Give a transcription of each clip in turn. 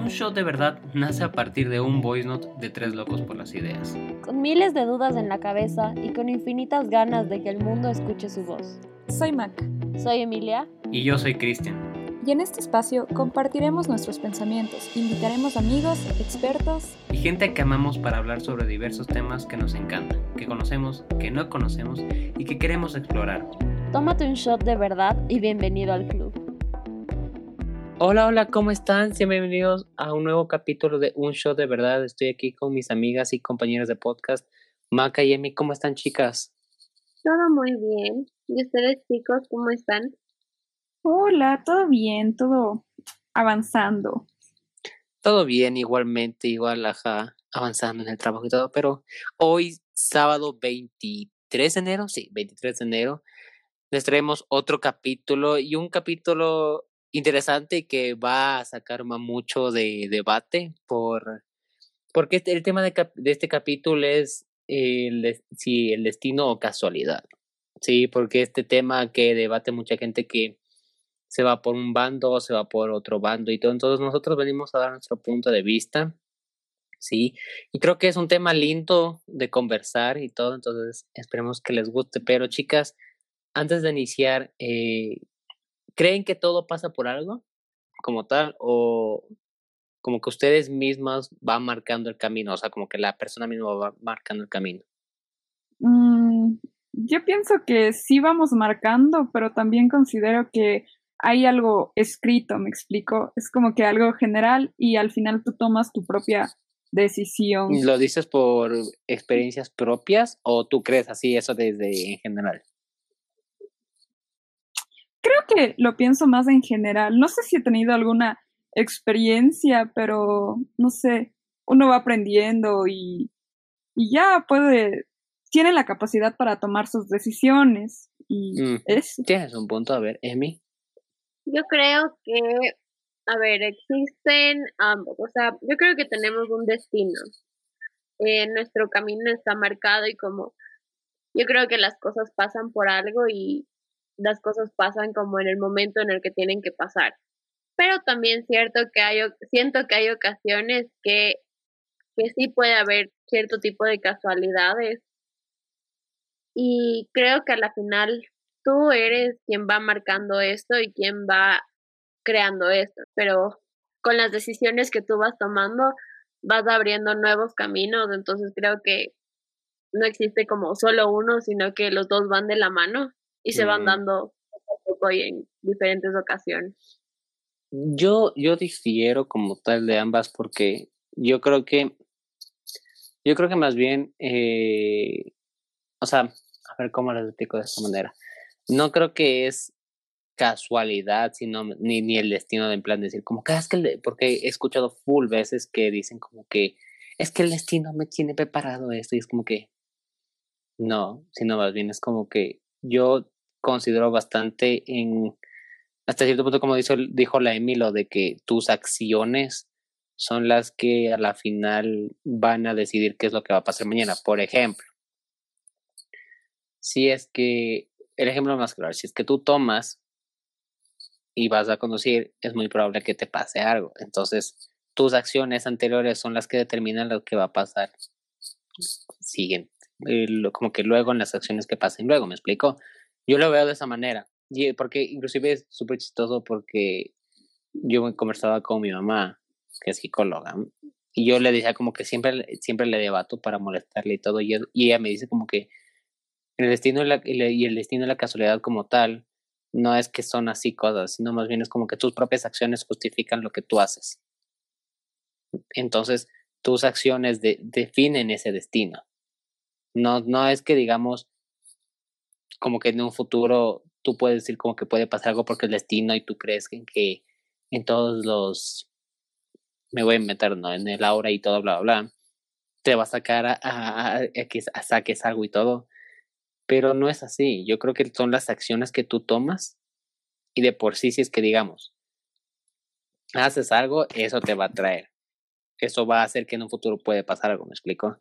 Un show de verdad nace a partir de un voice note de tres locos por las ideas. Con miles de dudas en la cabeza y con infinitas ganas de que el mundo escuche su voz. Soy Mac. Soy Emilia. Y yo soy Cristian. Y en este espacio compartiremos nuestros pensamientos, invitaremos amigos, expertos y gente que amamos para hablar sobre diversos temas que nos encantan, que conocemos, que no conocemos y que queremos explorar. Tómate un shot de verdad y bienvenido al club. Hola, hola, ¿cómo están? bienvenidos a un nuevo capítulo de Un Shot de Verdad. Estoy aquí con mis amigas y compañeras de podcast, Maca y Emi. ¿Cómo están, chicas? Todo muy bien. ¿Y ustedes, chicos, cómo están? Hola, todo bien, todo avanzando. Todo bien, igualmente, igual, ajá, avanzando en el trabajo y todo, pero hoy, sábado 23 de enero, sí, 23 de enero, les traemos otro capítulo y un capítulo interesante que va a sacar mucho de debate por porque este, el tema de, de este capítulo es el, si el destino o casualidad. Sí, porque este tema que debate mucha gente que se va por un bando, se va por otro bando y todo. Entonces nosotros venimos a dar nuestro punto de vista. Sí, y creo que es un tema lindo de conversar y todo, entonces esperemos que les guste. Pero chicas, antes de iniciar, eh, ¿creen que todo pasa por algo como tal o como que ustedes mismas van marcando el camino, o sea, como que la persona misma va marcando el camino? Mm, yo pienso que sí vamos marcando, pero también considero que hay algo escrito, me explico, es como que algo general y al final tú tomas tu propia decisión. ¿Lo dices por experiencias propias o tú crees así eso desde en general? Creo que lo pienso más en general. No sé si he tenido alguna experiencia, pero no sé, uno va aprendiendo y, y ya puede, tiene la capacidad para tomar sus decisiones. Y mm, eso. Tienes un punto, a ver, Emi. Yo creo que, a ver, existen ambos. O sea, yo creo que tenemos un destino. Eh, nuestro camino está marcado y como yo creo que las cosas pasan por algo y las cosas pasan como en el momento en el que tienen que pasar. Pero también cierto que hay, siento que hay ocasiones que, que sí puede haber cierto tipo de casualidades. Y creo que a la final tú eres quien va marcando esto y quien va creando esto. Pero con las decisiones que tú vas tomando, vas abriendo nuevos caminos. Entonces creo que no existe como solo uno, sino que los dos van de la mano y se van dando poco a poco y en diferentes ocasiones. Yo, yo difiero como tal de ambas porque yo creo que, yo creo que más bien, eh, o sea, a ver cómo lo explico de esta manera. No creo que es casualidad, sino ni, ni el destino de en plan decir como que ah, es que porque he escuchado full veces que dicen como que es que el destino me tiene preparado esto y es como que no, sino más bien es como que yo considero bastante en, hasta cierto punto, como dijo, dijo la Emilo, de que tus acciones son las que a la final van a decidir qué es lo que va a pasar mañana. Por ejemplo, si es que, el ejemplo más claro, si es que tú tomas y vas a conducir, es muy probable que te pase algo. Entonces, tus acciones anteriores son las que determinan lo que va a pasar siguen eh, como que luego en las acciones que pasen luego, ¿me explico? Yo lo veo de esa manera, porque inclusive es súper chistoso porque yo conversaba con mi mamá, que es psicóloga, y yo le decía como que siempre, siempre le debato para molestarle y todo, y, ella me dice como que el destino y, la, el destino y la casualidad como tal no es que son así cosas, sino más bien es como que tus propias acciones justifican lo que tú haces. Entonces, tus acciones definen ese destino. No, no es que digamos como que en un futuro tú puedes decir como que puede pasar algo porque el destino y tú crees que, que en todos los me voy a inventar, ¿no? En el aura y todo, bla, bla, bla, te va a sacar a, a, que saques algo y todo. Pero no es así. Yo creo que son las acciones que tú tomas y de por sí, si es que digamos, haces algo, eso te va a traer. Eso va a hacer que en un futuro puede pasar algo, ¿me explico?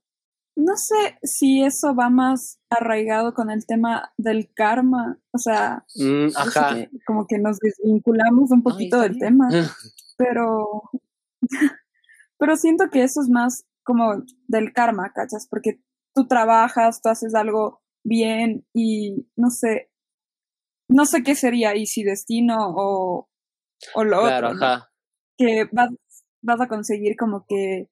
No sé si eso va más arraigado con el tema del karma, o sea, mm, como que nos desvinculamos un poquito del tema, pero Pero siento que eso es más como del karma, ¿cachas? Porque tú trabajas, tú haces algo bien y no sé, no sé qué sería y si destino o, o lo otro. Que vas, vas a conseguir como que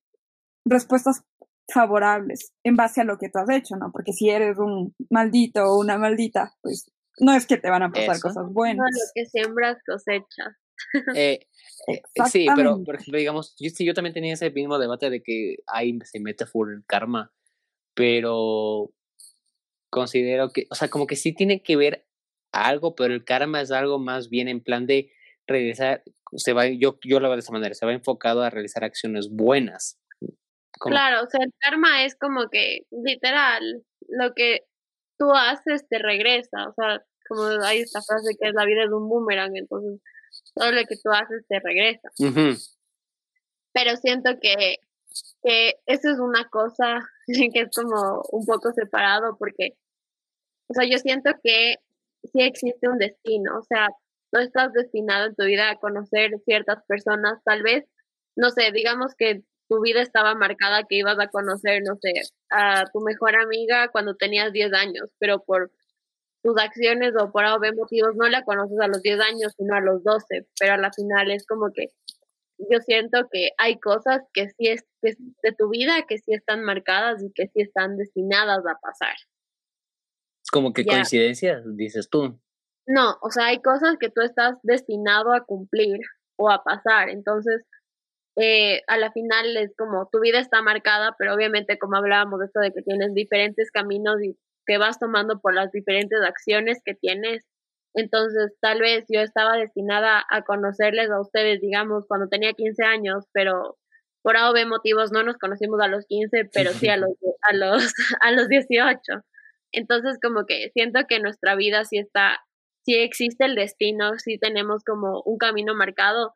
respuestas favorables en base a lo que tú has hecho, ¿no? Porque si eres un maldito o una maldita, pues no es que te van a pasar cosas buenas. No, lo que siembras cosechas. Eh, eh, sí, pero por ejemplo, digamos, yo, yo también tenía ese mismo debate de que ahí se mete full karma, pero considero que, o sea, como que sí tiene que ver algo, pero el karma es algo más bien en plan de regresar, se va, yo, yo lo veo de esa manera, se va enfocado a realizar acciones buenas. Claro, o sea, el karma es como que, literal, lo que tú haces te regresa, o sea, como hay esta frase que es la vida de un boomerang, entonces todo lo que tú haces te regresa. Pero siento que, que eso es una cosa que es como un poco separado porque, o sea, yo siento que sí existe un destino, o sea, no estás destinado en tu vida a conocer ciertas personas, tal vez, no sé, digamos que tu vida estaba marcada que ibas a conocer, no sé, a tu mejor amiga cuando tenías 10 años, pero por tus acciones o por algún motivos no la conoces a los 10 años, sino a los 12, pero a la final es como que yo siento que hay cosas que sí es de tu vida que sí están marcadas y que sí están destinadas a pasar. Es como que coincidencias, dices tú. No, o sea, hay cosas que tú estás destinado a cumplir o a pasar, entonces eh, a la final es como tu vida está marcada, pero obviamente como hablábamos de esto de que tienes diferentes caminos y que vas tomando por las diferentes acciones que tienes. Entonces, tal vez yo estaba destinada a conocerles a ustedes, digamos, cuando tenía 15 años, pero por A motivos no nos conocimos a los 15, pero sí a los, a los, a los 18. Entonces, como que siento que nuestra vida sí está, sí existe el destino, sí tenemos como un camino marcado,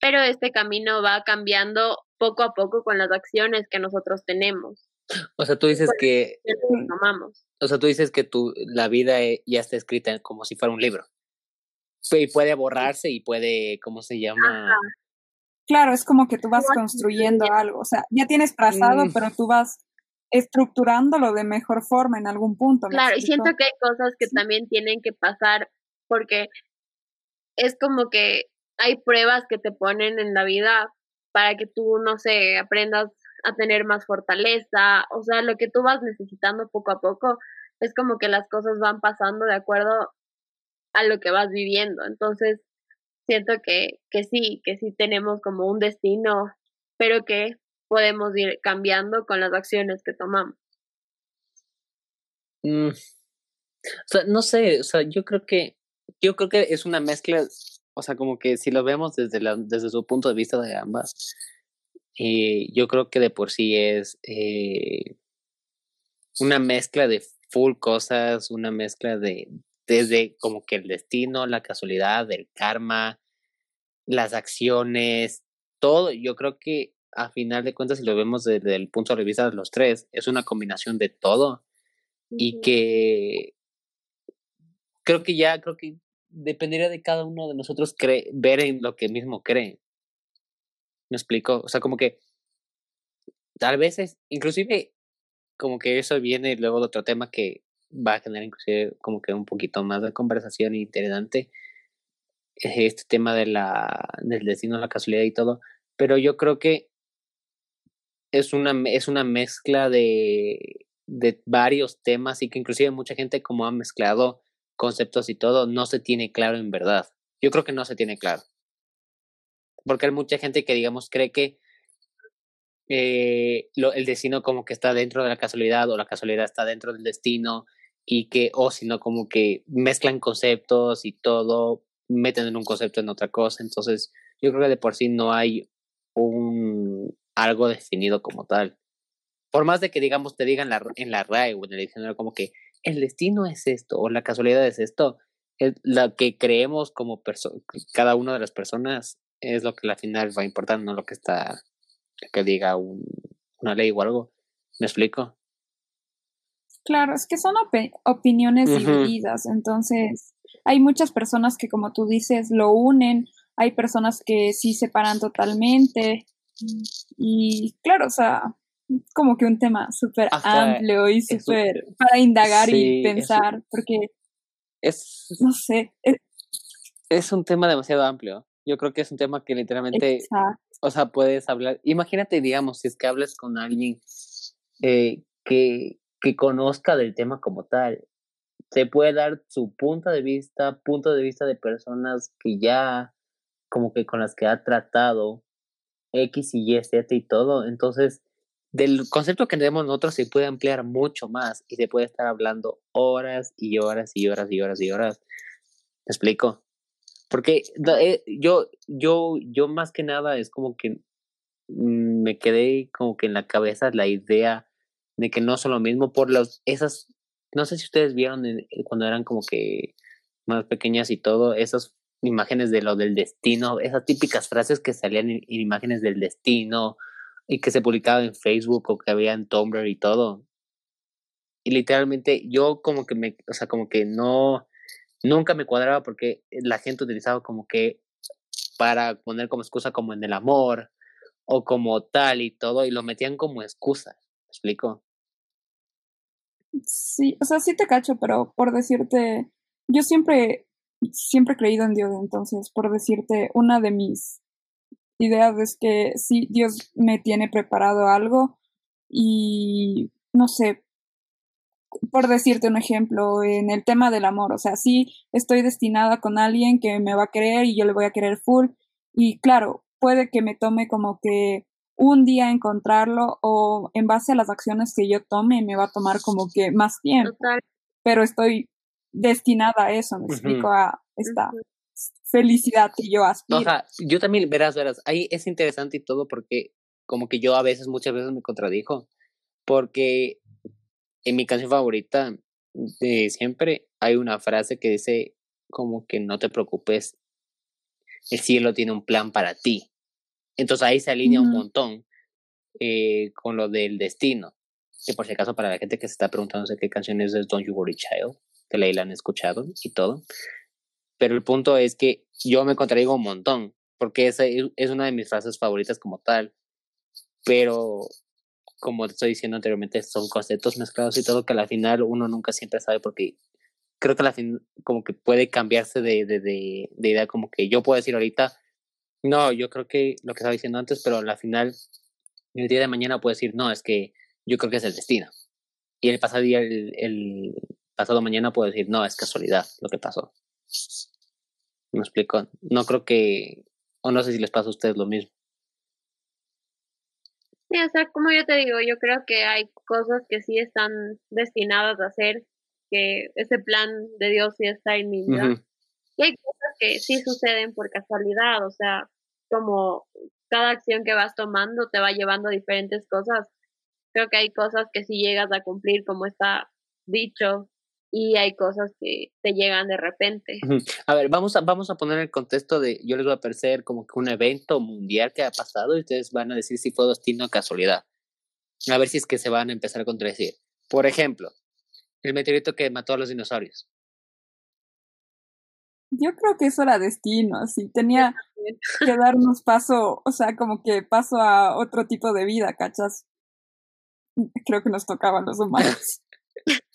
pero este camino va cambiando poco a poco con las acciones que nosotros tenemos. O sea, tú dices que... O sea, tú dices que tu, la vida eh, ya está escrita como si fuera un libro. Y puede borrarse y puede, ¿cómo se llama? Claro, es como que tú vas construyendo algo. O sea, ya tienes trazado, mm. pero tú vas estructurándolo de mejor forma en algún punto. Claro, y siento que hay cosas que también tienen que pasar porque es como que hay pruebas que te ponen en la vida para que tú, no sé, aprendas a tener más fortaleza, o sea, lo que tú vas necesitando poco a poco, es como que las cosas van pasando de acuerdo a lo que vas viviendo. Entonces, siento que, que sí, que sí tenemos como un destino, pero que podemos ir cambiando con las acciones que tomamos. Mm. O sea, no sé, o sea, yo creo que, yo creo que es una mezcla o sea, como que si lo vemos desde, la, desde su punto de vista de ambas, eh, yo creo que de por sí es eh, una mezcla de full cosas, una mezcla de desde como que el destino, la casualidad, el karma, las acciones, todo. Yo creo que a final de cuentas, si lo vemos desde el punto de vista de los tres, es una combinación de todo. Y que creo que ya, creo que dependería de cada uno de nosotros ver en lo que mismo cree. ¿Me explico? O sea, como que tal vez es, inclusive, como que eso viene luego de otro tema que va a generar inclusive como que un poquito más de conversación interesante, este tema de la, del destino, la casualidad y todo, pero yo creo que es una, es una mezcla de, de varios temas y que inclusive mucha gente como ha mezclado conceptos y todo, no se tiene claro en verdad. Yo creo que no se tiene claro. Porque hay mucha gente que, digamos, cree que eh, lo, el destino como que está dentro de la casualidad o la casualidad está dentro del destino y que, o si no, como que mezclan conceptos y todo, meten en un concepto en otra cosa. Entonces, yo creo que de por sí no hay un algo definido como tal. Por más de que, digamos, te digan la, en la RAE o en el diccionario como que el destino es esto o la casualidad es esto. Es lo que creemos como cada una de las personas es lo que al final va a importar, no lo que está, que diga una ley o algo. ¿Me explico? Claro, es que son opiniones divididas, entonces hay muchas personas que como tú dices lo unen, hay personas que sí separan totalmente Y claro, o sea, como que un tema súper amplio y es súper para indagar sí, y es pensar, porque, Es, no sé, es, es un tema demasiado amplio. Yo creo que es un tema que literalmente, exacto. o sea, puedes hablar. Imagínate, digamos, si es que hablas con alguien eh, que, que conozca del tema como tal, te puede dar su punto de vista, punto de vista de personas que ya, como que con las que ha tratado X y Y, Z y todo. Entonces, del concepto que tenemos nosotros se puede ampliar mucho más y se puede estar hablando horas y horas y horas y horas y horas. ¿Me explico? Porque eh, yo, yo, yo más que nada es como que mm, me quedé como que en la cabeza la idea de que no son lo mismo por los, esas, no sé si ustedes vieron en- cuando eran como que más pequeñas y todo, esas imágenes de lo del destino, esas típicas frases que salían en, en imágenes del destino y que se publicaban en Facebook o que había en Tumblr y todo. Y literalmente yo como que me, o sea, como que no, nunca me cuadraba porque la gente utilizaba como que para poner como excusa como en el amor o como tal y todo y lo metían como excusa. ¿Me explico? Sí, o sea, sí te cacho, pero por decirte, yo siempre, siempre he creído en Dios, entonces, por decirte, una de mis ideas es que sí, Dios me tiene preparado algo y, no sé, por decirte un ejemplo, en el tema del amor, o sea, sí estoy destinada con alguien que me va a querer y yo le voy a querer full y claro, puede que me tome como que un día encontrarlo o en base a las acciones que yo tome me va a tomar como que más tiempo, Total. pero estoy destinada a eso, me explico a esta. Felicidad que yo aspiro. Ajá, yo también, verás, verás, ahí es interesante y todo porque como que yo a veces, muchas veces me contradijo, porque en mi canción favorita de siempre hay una frase que dice como que no te preocupes, el cielo tiene un plan para ti. Entonces ahí se alinea un Ujú. montón eh, con lo del destino. Que por si acaso para la gente que se está preguntando qué canción es, Don't You Worry Child, que la han escuchado y todo. Pero el punto es que yo me contradigo un montón, porque esa es es una de mis frases favoritas como tal. Pero, como te estoy diciendo anteriormente, son conceptos mezclados y todo que al final uno nunca siempre sabe porque creo que al fin como que puede cambiarse de, de, de, de idea, como que yo puedo decir ahorita, no, yo creo que lo que estaba diciendo antes, pero al final, el día de mañana puedo decir, no, es que yo creo que es el destino. Y el pasado día, el pasado mañana puedo decir, no, es casualidad lo que pasó. ¿Me explico? No creo que, o no sé si les pasa a ustedes lo mismo. Sí, o sea, como yo te digo, yo creo que hay cosas que sí están destinadas a hacer, que ese plan de Dios sí está en mi vida. Y hay cosas que sí suceden por casualidad, o sea, como cada acción que vas tomando te va llevando a diferentes cosas. Creo que hay cosas que sí llegas a cumplir, como está dicho, y hay cosas que te llegan de repente. A ver, vamos a, vamos a poner el contexto de, yo les voy a parecer como que un evento mundial que ha pasado y ustedes van a decir si fue destino o casualidad. A ver si es que se van a empezar a contradecir. Por ejemplo, el meteorito que mató a los dinosaurios. Yo creo que eso era destino, así tenía que darnos paso, o sea, como que paso a otro tipo de vida, ¿cachas? Creo que nos tocaban los humanos.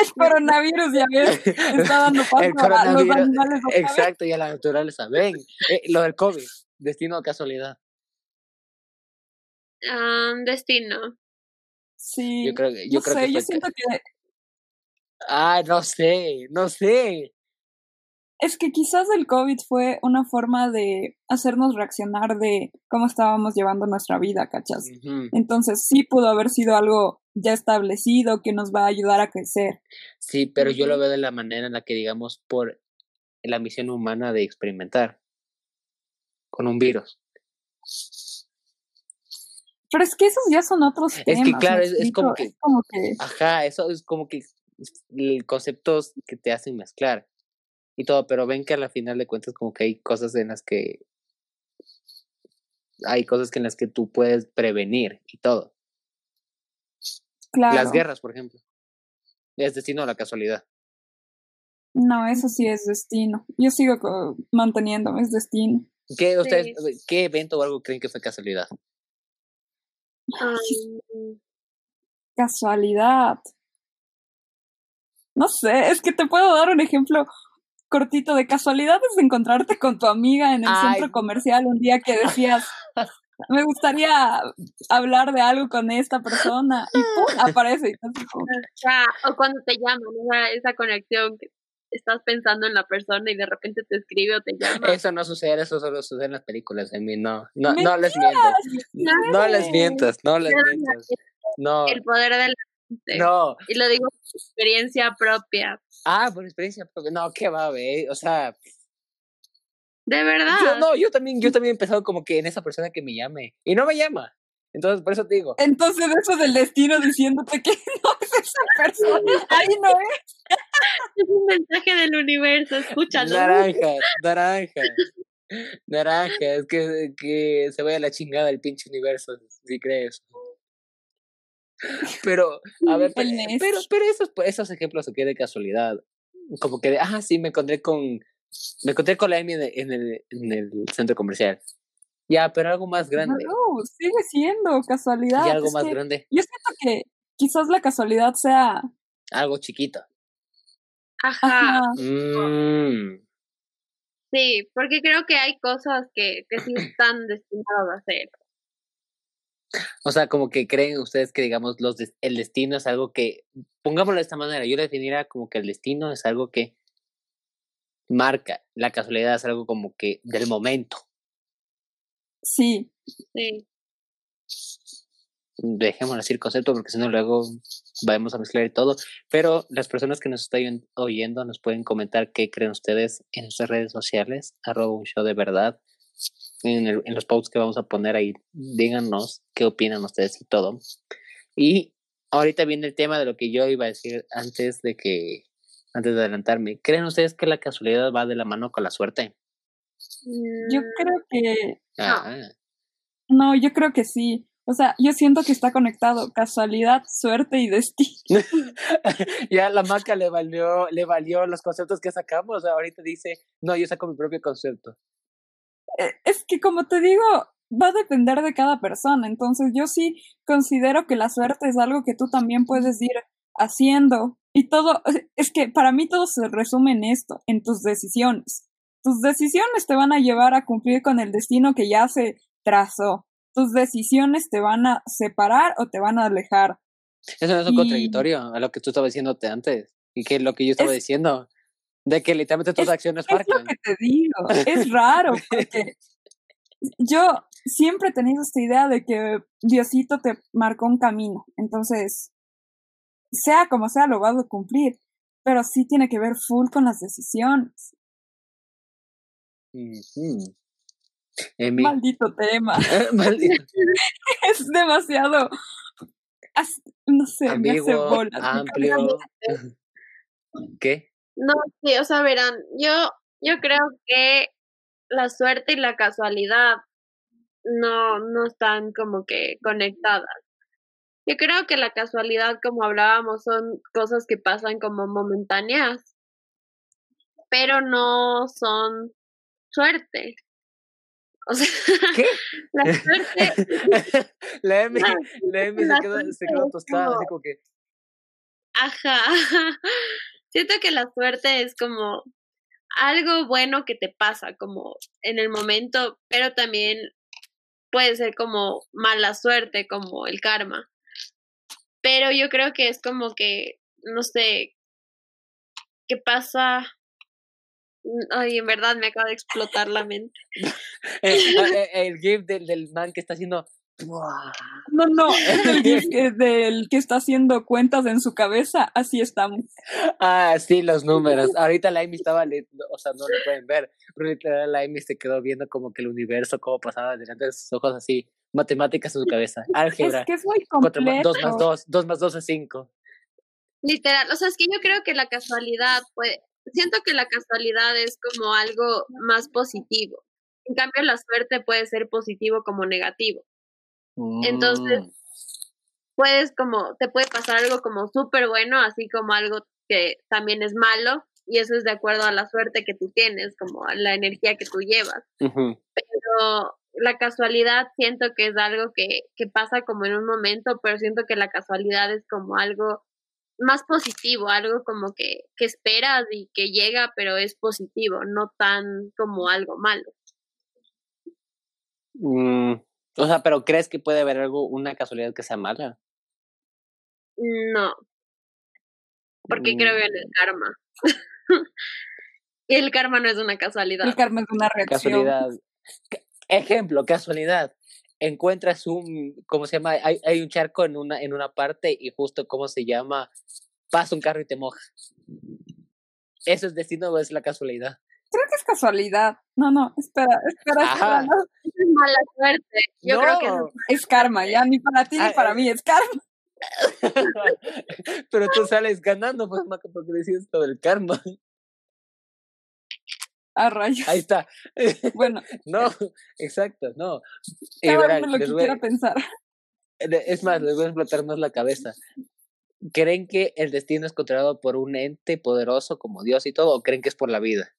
El coronavirus, ya ves, está dando paso a los animales. Exacto, y a la naturaleza. Ven, eh, lo del COVID, destino o casualidad. Ah, destino. Sí, Yo creo que, yo no creo sé, que yo siento que Ah, no sé, no sé. Es que quizás el COVID fue una forma de hacernos reaccionar de cómo estábamos llevando nuestra vida, ¿cachas? Entonces sí pudo haber sido algo ya establecido que nos va a ayudar a crecer. Sí, pero yo lo veo de la manera en la que, digamos, por la misión humana de experimentar con un virus. Pero es que esos ya son otros que, temas. claro, ¿me es- es como que- como que Ajá, eso es como que conceptos que te hacen mezclar y todo, pero ven que a la final de cuentas como que hay cosas en las que hay cosas que en las que tú puedes prevenir y todo. claro. Las guerras, por ejemplo. Es destino a la casualidad. No, eso sí es destino. Yo sigo manteniéndome, es destino. ¿Qué, ustedes, Sí. ¿Qué evento o algo creen que fue casualidad? Am, Casualidad. No sé, es que te puedo dar un ejemplo cortito de casualidad es encontrarte con tu amiga en el Ay. centro comercial un día que decías, me gustaría hablar de algo con esta persona y ¡pum! aparece o cuando te llaman, esa conexión que estás pensando en la persona y de repente te escribe o te llama. Eso no sucede, eso solo sucede en las películas. En mí no, no, no les mientas. "Mentiras, No les sucede". mientas, no les mientas. No, El poder de la no. Y lo digo por experiencia propia. Ah, por experiencia propia. No, qué va, güey. O sea, De verdad. yo no, yo también, yo también he empezado como que en esa persona que me llame. Y no me llama. Entonces, por eso te digo. Entonces eso del destino diciéndote que no es esa persona, ahí no es. Es un mensaje del universo, escúchalo. Naranjas, naranjas. Naranjas, que, que se vaya a la chingada el pinche universo, si crees. Pero, a ver, pero, pero, pero esos, pues, esos ejemplos quedan de casualidad. Como que de, ah, sí, me encontré con, me encontré con la Amy en el, en el, en el centro comercial. Ya, pero algo más grande. No, sigue siendo casualidad. Y algo es más que grande. Yo siento que quizás la casualidad sea Algo chiquito. Ajá. ajá, Mm, Sí, porque creo que hay cosas que, que sí están destinadas a ser. O sea, como que creen ustedes que, digamos, los des- el destino es algo que, pongámoslo de esta manera, yo lo definiría como que el destino es algo que marca, la casualidad es algo como que del momento. sí. Sí. Dejémoslo así el concepto porque si no luego vamos a mezclar y todo. Pero las personas que nos están oyendo nos pueden comentar qué creen ustedes en nuestras redes sociales, arroba un show de verdad. En, el- en los posts que vamos a poner ahí, díganos qué opinan ustedes y todo. Y ahorita viene el tema de lo que yo iba a decir antes de que, antes de adelantarme. ¿Creen ustedes que la casualidad va de la mano con la suerte? Yo creo que Ah, no, yo creo que sí. O sea, yo siento que está conectado casualidad, suerte y destino. ya la maca le valió, le valió los conceptos que sacamos. Ahorita dice, no, yo saco mi propio concepto. Eh, Es que como te digo, va a depender de cada persona. Entonces yo sí considero que la suerte es algo que tú también puedes ir haciendo. Y todo, es que para mí todo se resume en esto, en tus decisiones. Tus decisiones te van a llevar a cumplir con el destino que ya se trazó. Tus decisiones te van a separar o te van a alejar. Eso no es un Y- contradictorio a lo que tú estabas diciéndote antes. Y que lo que yo estaba Es- diciendo. De que literalmente tus es- acciones Es lo marcan. que te digo. Es raro porque yo siempre he tenido esta idea de que Diosito te marcó un camino. Entonces, sea como sea, lo vas a cumplir. Pero sí tiene que ver full con las decisiones. Ujú. Emi. Maldito tema. Maldito. Es demasiado. as- No sé, me hace me amplio. ¿Qué? No, sí, o sea, verán, yo, yo creo que la suerte y la casualidad no, no están como que conectadas. Yo creo que la casualidad, como hablábamos, son cosas que pasan como momentáneas, pero no son suerte. O sea, ¿Qué? la suerte, la Ah, la Emi se quedó, se quedó tostada, así como- como que. ajá. Siento que la suerte es como algo bueno que te pasa como en el momento, pero también puede ser como mala suerte, como el karma. Pero yo creo que es como que, no sé, ¿qué pasa? Ay, en verdad me acaba de explotar la mente. el gif del, del man que está haciendo. No, no, es el gif que- del que está haciendo cuentas en su cabeza, así estamos. Ah, sí, los números. Ahorita la Amy estaba leyendo, o sea, no lo pueden ver, pero literal la Amy se quedó viendo como que el universo, cómo pasaba delante de sus ojos así, matemáticas en su cabeza, Es álgebra, que es muy completo. dos más dos, dos más dos es cinco. Literal, o sea, es que yo creo que la casualidad, pues, siento que la casualidad es como algo más positivo. En cambio, la suerte puede ser positivo como negativo. Entonces, Mm, Puedes como, te puede pasar algo como súper bueno, así como algo que también es malo, y eso es de acuerdo a la suerte que tú tienes, como a la energía que tú llevas. Pero la casualidad siento que es algo que, que pasa como en un momento, pero siento que la casualidad es como algo más positivo, algo como que, que esperas y que llega, pero es positivo, no tan como algo malo. Mm, o sea, pero ¿crees que puede haber algo, una casualidad que sea mala? No, porque creo en el karma. y el karma no es una casualidad. El karma es una reacción. Casualidad. Ejemplo, casualidad. Encuentras un, ¿cómo se llama? Hay, hay un charco en una, en una parte y justo, ¿cómo se llama? Pasa un carro y te moja. ¿Eso es destino o es la casualidad? Creo que es casualidad. No, no, espera, espera, espera. No. Es mala suerte. Yo No. creo que no. Es karma, ya ni para ti ni Ah, para eh. mí, es karma. Pero tú sales ganando, pues, Maca, porque decías esto del karma. A rayos. Ahí está. Bueno, No, exacto, no. Y verán, lo les que voy- quiera pensar. de- es más, les voy a explotar más la cabeza. ¿Creen que el destino es controlado por un ente poderoso como Dios y todo, o creen que es por la vida?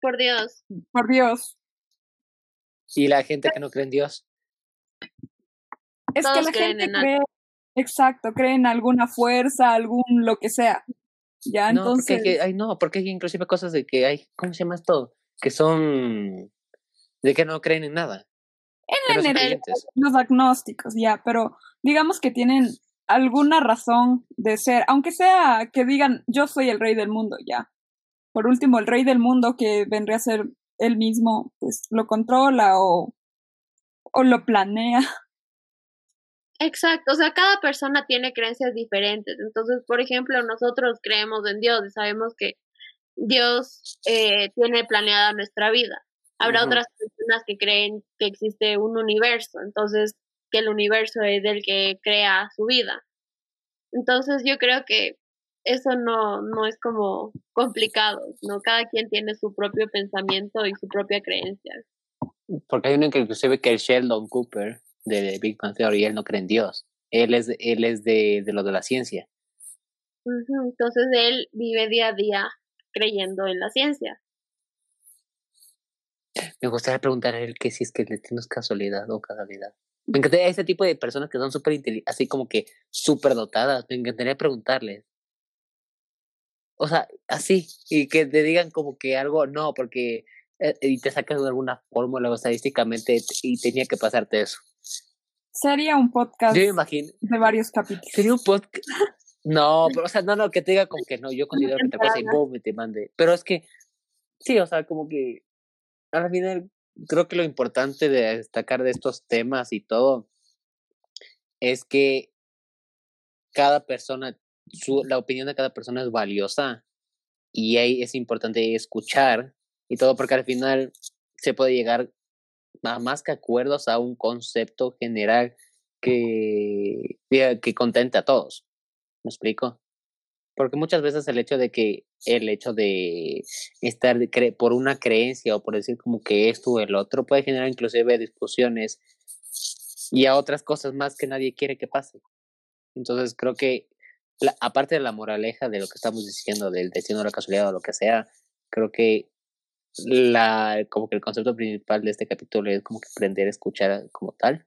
Por Dios. Por Dios. Y la gente que no cree en Dios. Es que la creen gente en algo. cree, exacto, cree en alguna fuerza, algún lo que sea. Ya, No, porque entonces, hay, que- ay, no, porque hay inclusive cosas de que hay, ¿cómo se llama esto? Que son de que no creen en nada. en la energía, los agnósticos, ya, pero digamos que tienen alguna razón de ser, aunque sea que digan yo soy el rey del mundo, ya. Por último, el rey del mundo que vendría a ser él mismo, pues lo controla o, o lo planea. Exacto, o sea, cada persona tiene creencias diferentes. Entonces, por ejemplo, nosotros creemos en Dios y sabemos que Dios eh, tiene planeada nuestra vida. Habrá otras personas que creen que existe un universo, entonces que el universo es el que crea su vida. Entonces, yo creo que eso no, no es como complicado, ¿no? Cada quien tiene su propio pensamiento y su propia creencia. Porque hay uno que inclusive que el Sheldon Cooper de Big Bang Theory, él no cree en Dios. Él es, él es de, de lo de la ciencia. Entonces él vive día a día creyendo en la ciencia. Me gustaría preguntar a él que si es que el destino es casualidad o casualidad. Me encantaría ese tipo de personas que son súper inteligentes, así como que súper dotadas. Me encantaría preguntarles. O sea, así, y que te digan como que algo, no, porque. eh, y te sacan alguna fórmula o estadísticamente y tenía que pasarte eso. Sería un podcast Yo me imagino. de varios capítulos. Sería un podcast. No, pero, o sea, no, no, que te diga como que no, yo considero que tal cosa y boom, y te mande. Pero es que, sí, o sea, como que al final creo que lo importante de destacar de estos temas y todo es que cada persona, su, la opinión de cada persona es valiosa y ahí es importante escuchar y todo porque al final se puede llegar a más que acuerdos a un concepto general que, que contente a todos. ¿Me explico? Porque muchas veces el hecho de que el hecho de estar de por una creencia o por decir como que esto o el otro puede generar inclusive discusiones y a otras cosas más que nadie quiere que pase. Entonces creo que la- aparte de la moraleja de lo que estamos diciendo del destino de la casualidad o lo que sea, creo que la como que el concepto principal de este capítulo es como que aprender a escuchar como tal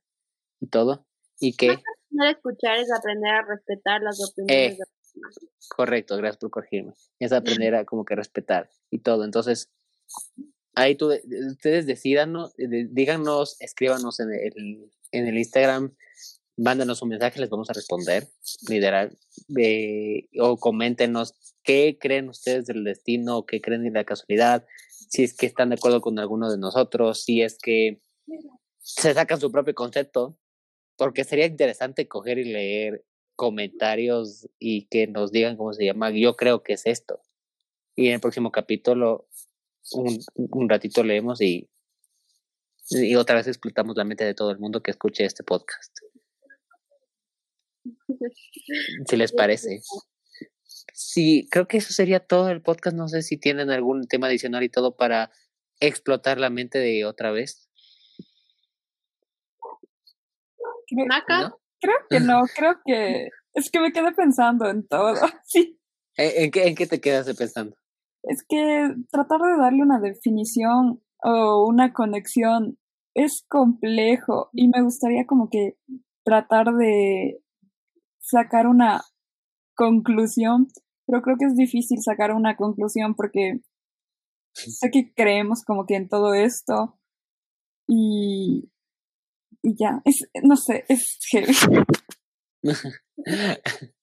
y todo y que Aprender a escuchar es aprender a respetar las opiniones Eh. de los demás. Correcto, gracias por corregirme. Es aprender a como que respetar y todo. Entonces, ahí tú, de- ustedes decidanos, de- díganos, escríbanos en el, en el Instagram, mándanos un mensaje, les vamos a responder, literal, eh, o coméntenos qué creen ustedes del destino, qué creen de la casualidad, si es que están de acuerdo con alguno de nosotros, si es que se sacan su propio concepto, porque sería interesante coger y leer comentarios y que nos digan cómo se llama. Yo creo que es esto. Y en el próximo capítulo, un, un ratito leemos y, y otra vez explotamos la mente de todo el mundo que escuche este podcast. Si les parece. Sí, creo que eso sería todo el podcast. No sé si tienen algún tema adicional y todo para explotar la mente de otra vez. ¿no? creo que no, creo que es que me quedé pensando en todo. Sí, ¿En, en qué, ¿En qué te quedas pensando? Es que tratar de darle una definición o una conexión es complejo y me gustaría como que tratar de sacar una conclusión, pero creo que es difícil sacar una conclusión porque sé que creemos como que en todo esto y, y ya, es, no sé, es heavy.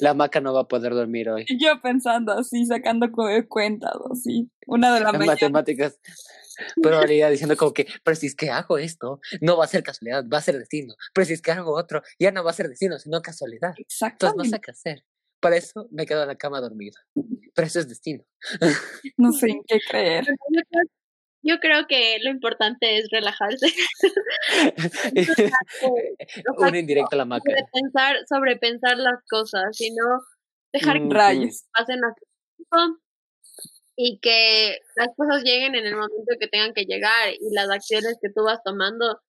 La maca no va a poder dormir hoy. Yo pensando así, sacando cuentas, así, una de las matemáticas. Pero realidad diciendo como que, pero si es que hago esto, no va a ser casualidad, va a ser destino. Pero si es que hago otro, ya no va a ser destino, sino casualidad. Exacto. Entonces no sé qué hacer. Para eso me quedo en la cama dormida. Pero eso es destino. No sé en qué creer. Yo creo que lo importante es relajarse. Una indirecta a la maca. Sobrepensar, sobrepensar las cosas, y no dejar que rayos pasen a y que las cosas lleguen en el momento que tengan que llegar y las acciones que tú vas tomando,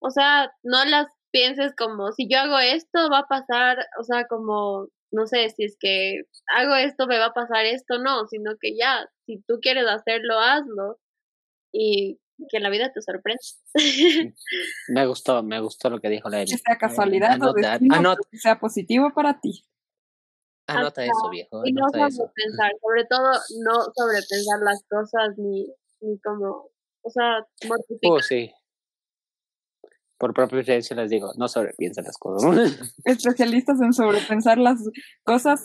o sea, no las pienses como si yo hago esto va a pasar, o sea, como no sé, si es que hago esto me va a pasar esto, no, sino que ya, si tú quieres hacerlo, hazlo y que la vida te sorprenda. Me gustó, me gustó lo que dijo la Que sea casualidad o que sea positivo para ti. Anota eso, viejo. Y no sobrepensar, sobre todo no sobrepensar las cosas ni, ni como, o sea, mortificar. Oh, sí. Por propia experiencia les digo, no sobrepiensen las cosas. Especialistas en sobrepensar las cosas,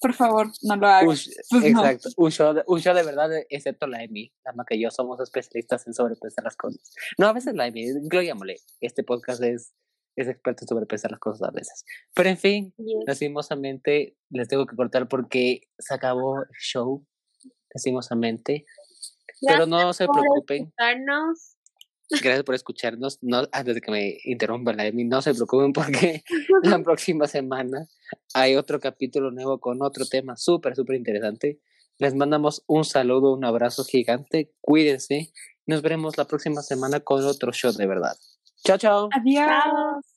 por favor, no lo hagan. Pues exacto, un, show de, un show de verdad, excepto la Emi, la que yo somos especialistas en sobrepensar las cosas. No, a veces la Emi, incluyámosle, este podcast es, es experto en sobrepensar las cosas a veces. Pero en fin, lastimosamente les tengo que cortar porque se acabó el show, lastimosamente. Pero no se preocupen. Gracias por escucharnos. No, antes de que me interrumpa la Emi, no se preocupen porque la próxima semana hay otro capítulo nuevo con otro tema súper, súper interesante. Les mandamos un saludo, un abrazo gigante. Cuídense. Nos veremos la próxima semana con otro show de verdad. Chao, chao. Adiós.